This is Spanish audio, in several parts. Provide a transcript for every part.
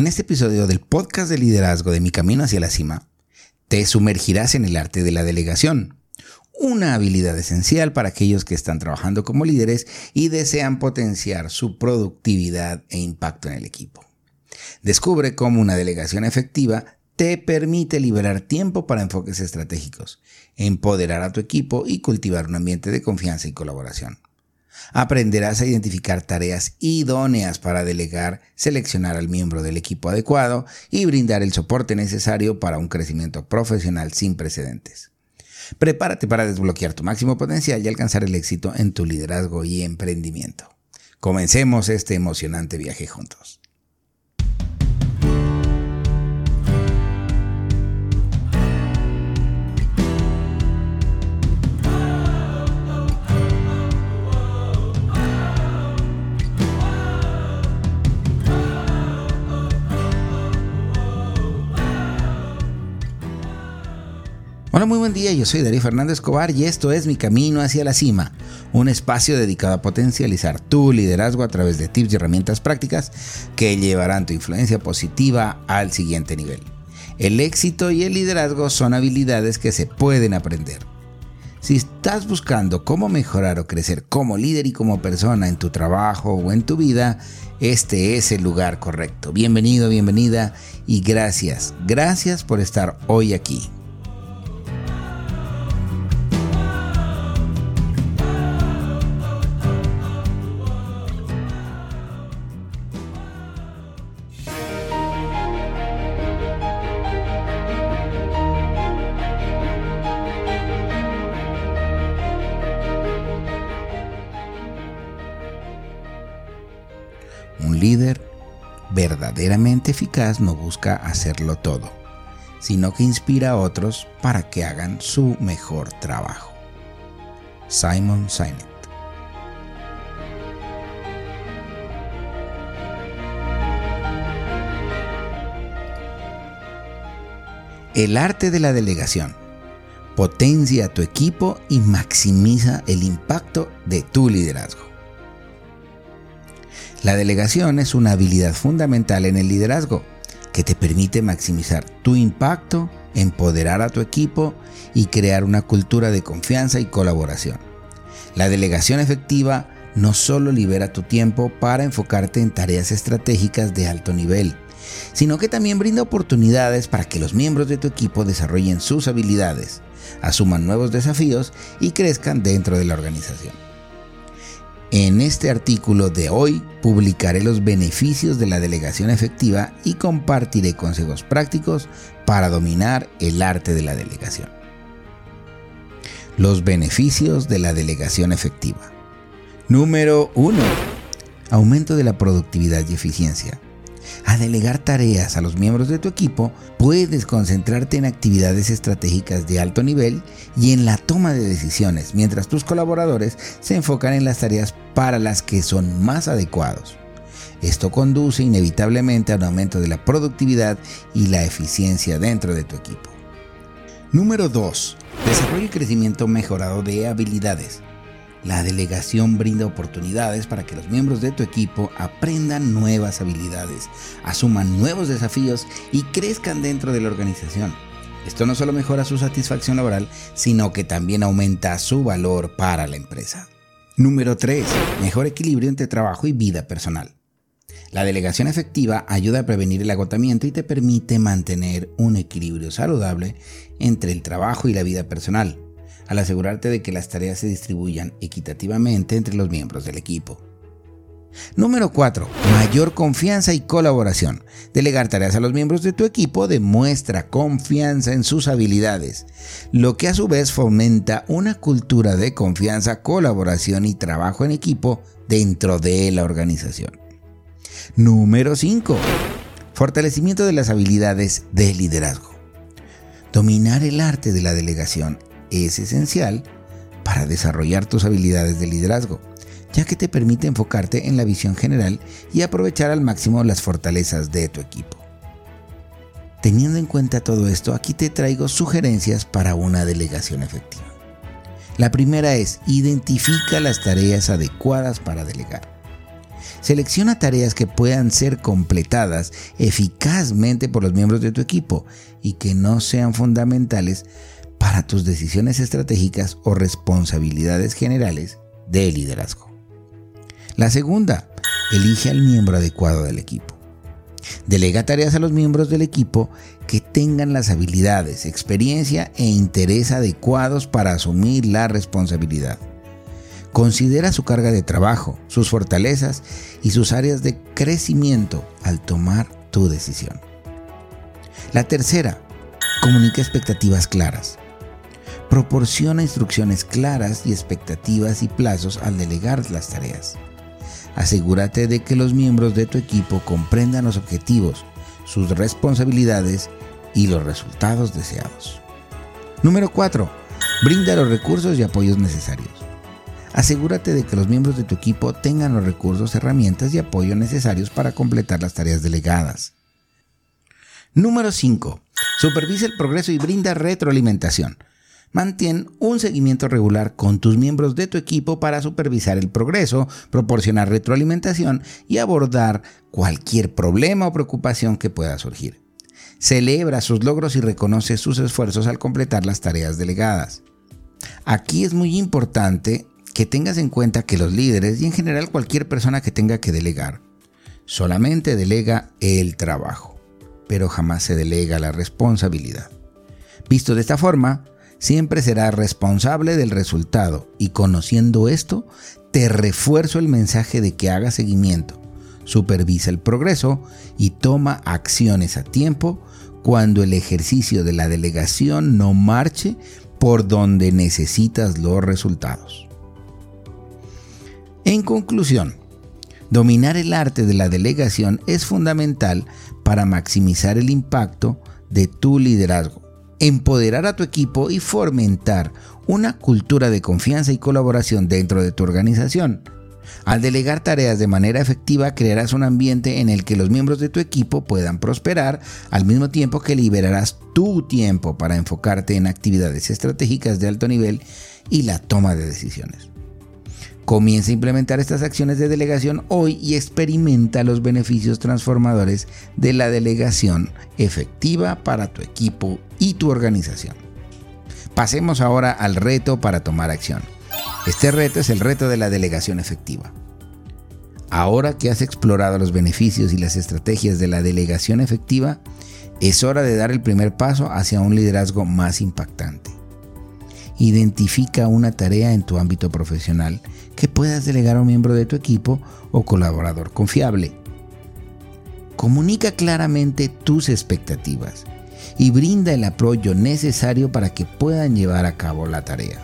En este episodio del podcast de liderazgo de Mi Camino hacia la Cima, te sumergirás en el arte de la delegación, una habilidad esencial para aquellos que están trabajando como líderes y desean potenciar su productividad e impacto en el equipo. Descubre cómo una delegación efectiva te permite liberar tiempo para enfoques estratégicos, empoderar a tu equipo y cultivar un ambiente de confianza y colaboración. Aprenderás a identificar tareas idóneas para delegar, seleccionar al miembro del equipo adecuado y brindar el soporte necesario para un crecimiento profesional sin precedentes. Prepárate para desbloquear tu máximo potencial y alcanzar el éxito en tu liderazgo y emprendimiento. Comencemos este emocionante viaje juntos. Hola, muy buen día, yo soy Darío Fernández Escobar y esto es Mi Camino hacia la Cima, un espacio dedicado a potencializar tu liderazgo a través de tips y herramientas prácticas que llevarán tu influencia positiva al siguiente nivel. El éxito y el liderazgo son habilidades que se pueden aprender. Si estás buscando cómo mejorar o crecer como líder y como persona en tu trabajo o en tu vida, este es el lugar correcto. Bienvenido, bienvenida y gracias, gracias por estar hoy aquí. Verdaderamente eficaz no busca hacerlo todo, sino que inspira a otros para que hagan su mejor trabajo. Simon Sinek El arte de la delegación. Potencia a tu equipo y maximiza el impacto de tu liderazgo. La delegación es una habilidad fundamental en el liderazgo que te permite maximizar tu impacto, empoderar a tu equipo y crear una cultura de confianza y colaboración. La delegación efectiva no solo libera tu tiempo para enfocarte en tareas estratégicas de alto nivel, sino que también brinda oportunidades para que los miembros de tu equipo desarrollen sus habilidades, asuman nuevos desafíos y crezcan dentro de la organización. En este artículo de hoy publicaré los beneficios de la delegación efectiva y compartiré consejos prácticos para dominar el arte de la delegación. Los beneficios de la delegación efectiva. Número 1. Aumento de la productividad y eficiencia. A delegar tareas a los miembros de tu equipo, puedes concentrarte en actividades estratégicas de alto nivel y en la toma de decisiones, mientras tus colaboradores se enfocan en las tareas para las que son más adecuados. Esto conduce inevitablemente a un aumento de la productividad y la eficiencia dentro de tu equipo. Número 2. Desarrollo y crecimiento mejorado de habilidades. La delegación brinda oportunidades para que los miembros de tu equipo aprendan nuevas habilidades, asuman nuevos desafíos y crezcan dentro de la organización. Esto no solo mejora su satisfacción laboral, sino que también aumenta su valor para la empresa. Número 3. Mejor equilibrio entre trabajo y vida personal. La delegación efectiva ayuda a prevenir el agotamiento y te permite mantener un equilibrio saludable entre el trabajo y la vida personal al asegurarte de que las tareas se distribuyan equitativamente entre los miembros del equipo. Número 4. Mayor confianza y colaboración. Delegar tareas a los miembros de tu equipo demuestra confianza en sus habilidades, lo que a su vez fomenta una cultura de confianza, colaboración y trabajo en equipo dentro de la organización. Número 5. Fortalecimiento de las habilidades de liderazgo. Dominar el arte de la delegación es esencial para desarrollar tus habilidades de liderazgo, ya que te permite enfocarte en la visión general y aprovechar al máximo las fortalezas de tu equipo. Teniendo en cuenta todo esto, aquí te traigo sugerencias para una delegación efectiva. La primera es identifica las tareas adecuadas para delegar. Selecciona tareas que puedan ser completadas eficazmente por los miembros de tu equipo y que no sean fundamentales para tus decisiones estratégicas o responsabilidades generales de liderazgo. La segunda, elige al miembro adecuado del equipo. Delega tareas a los miembros del equipo que tengan las habilidades, experiencia e interés adecuados para asumir la responsabilidad. Considera su carga de trabajo, sus fortalezas y sus áreas de crecimiento al tomar tu decisión. La tercera, comunica expectativas claras. Proporciona instrucciones claras y expectativas y plazos al delegar las tareas. Asegúrate de que los miembros de tu equipo comprendan los objetivos, sus responsabilidades y los resultados deseados. Número 4. Brinda los recursos y apoyos necesarios. Asegúrate de que los miembros de tu equipo tengan los recursos, herramientas y apoyo necesarios para completar las tareas delegadas. Número 5. Supervisa el progreso y brinda retroalimentación. Mantén un seguimiento regular con tus miembros de tu equipo para supervisar el progreso, proporcionar retroalimentación y abordar cualquier problema o preocupación que pueda surgir. Celebra sus logros y reconoce sus esfuerzos al completar las tareas delegadas. Aquí es muy importante que tengas en cuenta que los líderes y en general cualquier persona que tenga que delegar solamente delega el trabajo, pero jamás se delega la responsabilidad. Visto de esta forma, siempre será responsable del resultado y conociendo esto, te refuerzo el mensaje de que haga seguimiento, supervisa el progreso y toma acciones a tiempo cuando el ejercicio de la delegación no marche por donde necesitas los resultados. En conclusión, dominar el arte de la delegación es fundamental para maximizar el impacto de tu liderazgo empoderar a tu equipo y fomentar una cultura de confianza y colaboración dentro de tu organización. Al delegar tareas de manera efectiva, crearás un ambiente en el que los miembros de tu equipo puedan prosperar, al mismo tiempo que liberarás tu tiempo para enfocarte en actividades estratégicas de alto nivel y la toma de decisiones. Comienza a implementar estas acciones de delegación hoy y experimenta los beneficios transformadores de la delegación efectiva para tu equipo y tu organización. Pasemos ahora al reto para tomar acción. Este reto es el reto de la delegación efectiva. Ahora que has explorado los beneficios y las estrategias de la delegación efectiva, es hora de dar el primer paso hacia un liderazgo más impactante. Identifica una tarea en tu ámbito profesional que puedas delegar a un miembro de tu equipo o colaborador confiable. Comunica claramente tus expectativas y brinda el apoyo necesario para que puedan llevar a cabo la tarea.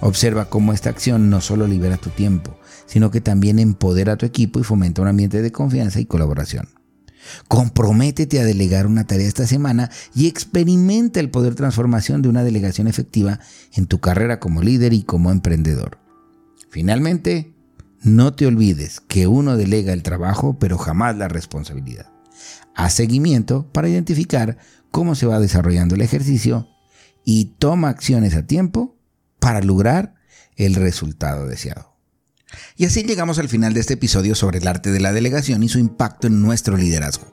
Observa cómo esta acción no solo libera tu tiempo, sino que también empodera a tu equipo y fomenta un ambiente de confianza y colaboración. Comprométete a delegar una tarea esta semana y experimenta el poder transformación de una delegación efectiva en tu carrera como líder y como emprendedor. Finalmente, no te olvides que uno delega el trabajo pero jamás la responsabilidad. Haz seguimiento para identificar cómo se va desarrollando el ejercicio y toma acciones a tiempo para lograr el resultado deseado. Y así llegamos al final de este episodio sobre el arte de la delegación y su impacto en nuestro liderazgo.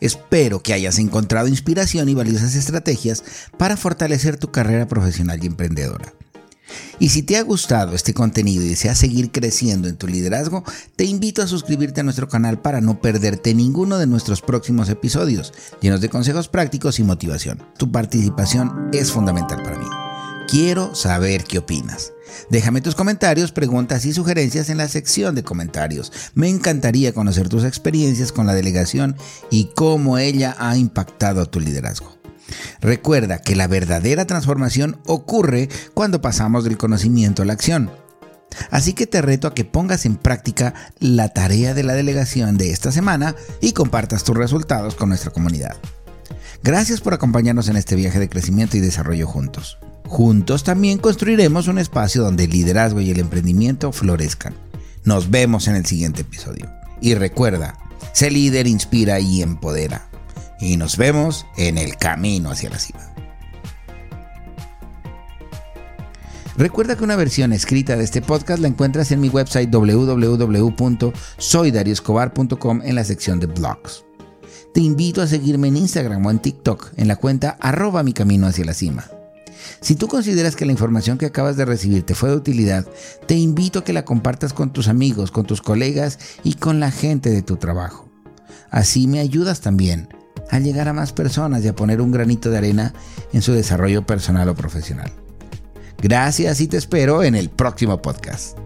Espero que hayas encontrado inspiración y valiosas estrategias para fortalecer tu carrera profesional y emprendedora. Y si te ha gustado este contenido y deseas seguir creciendo en tu liderazgo, te invito a suscribirte a nuestro canal para no perderte ninguno de nuestros próximos episodios, llenos de consejos prácticos y motivación. Tu participación es fundamental para mí. Quiero saber qué opinas. Déjame tus comentarios, preguntas y sugerencias en la sección de comentarios. Me encantaría conocer tus experiencias con la delegación y cómo ella ha impactado tu liderazgo. Recuerda que la verdadera transformación ocurre cuando pasamos del conocimiento a la acción. Así que te reto a que pongas en práctica la tarea de la delegación de esta semana y compartas tus resultados con nuestra comunidad. Gracias por acompañarnos en este viaje de crecimiento y desarrollo juntos. Juntos también construiremos un espacio donde el liderazgo y el emprendimiento florezcan. Nos vemos en el siguiente episodio. Y recuerda, sé líder, inspira y empodera y nos vemos en el camino hacia la cima. Recuerda que una versión escrita de este podcast la encuentras en mi website www.soydarioscobar.com en la sección de blogs. Te invito a seguirme en Instagram o en TikTok en la cuenta arroba mi camino hacia la cima. Si tú consideras que la información que acabas de recibir te fue de utilidad, te invito a que la compartas con tus amigos, con tus colegas y con la gente de tu trabajo. Así me ayudas también a llegar a más personas y a poner un granito de arena en su desarrollo personal o profesional. Gracias y te espero en el próximo podcast.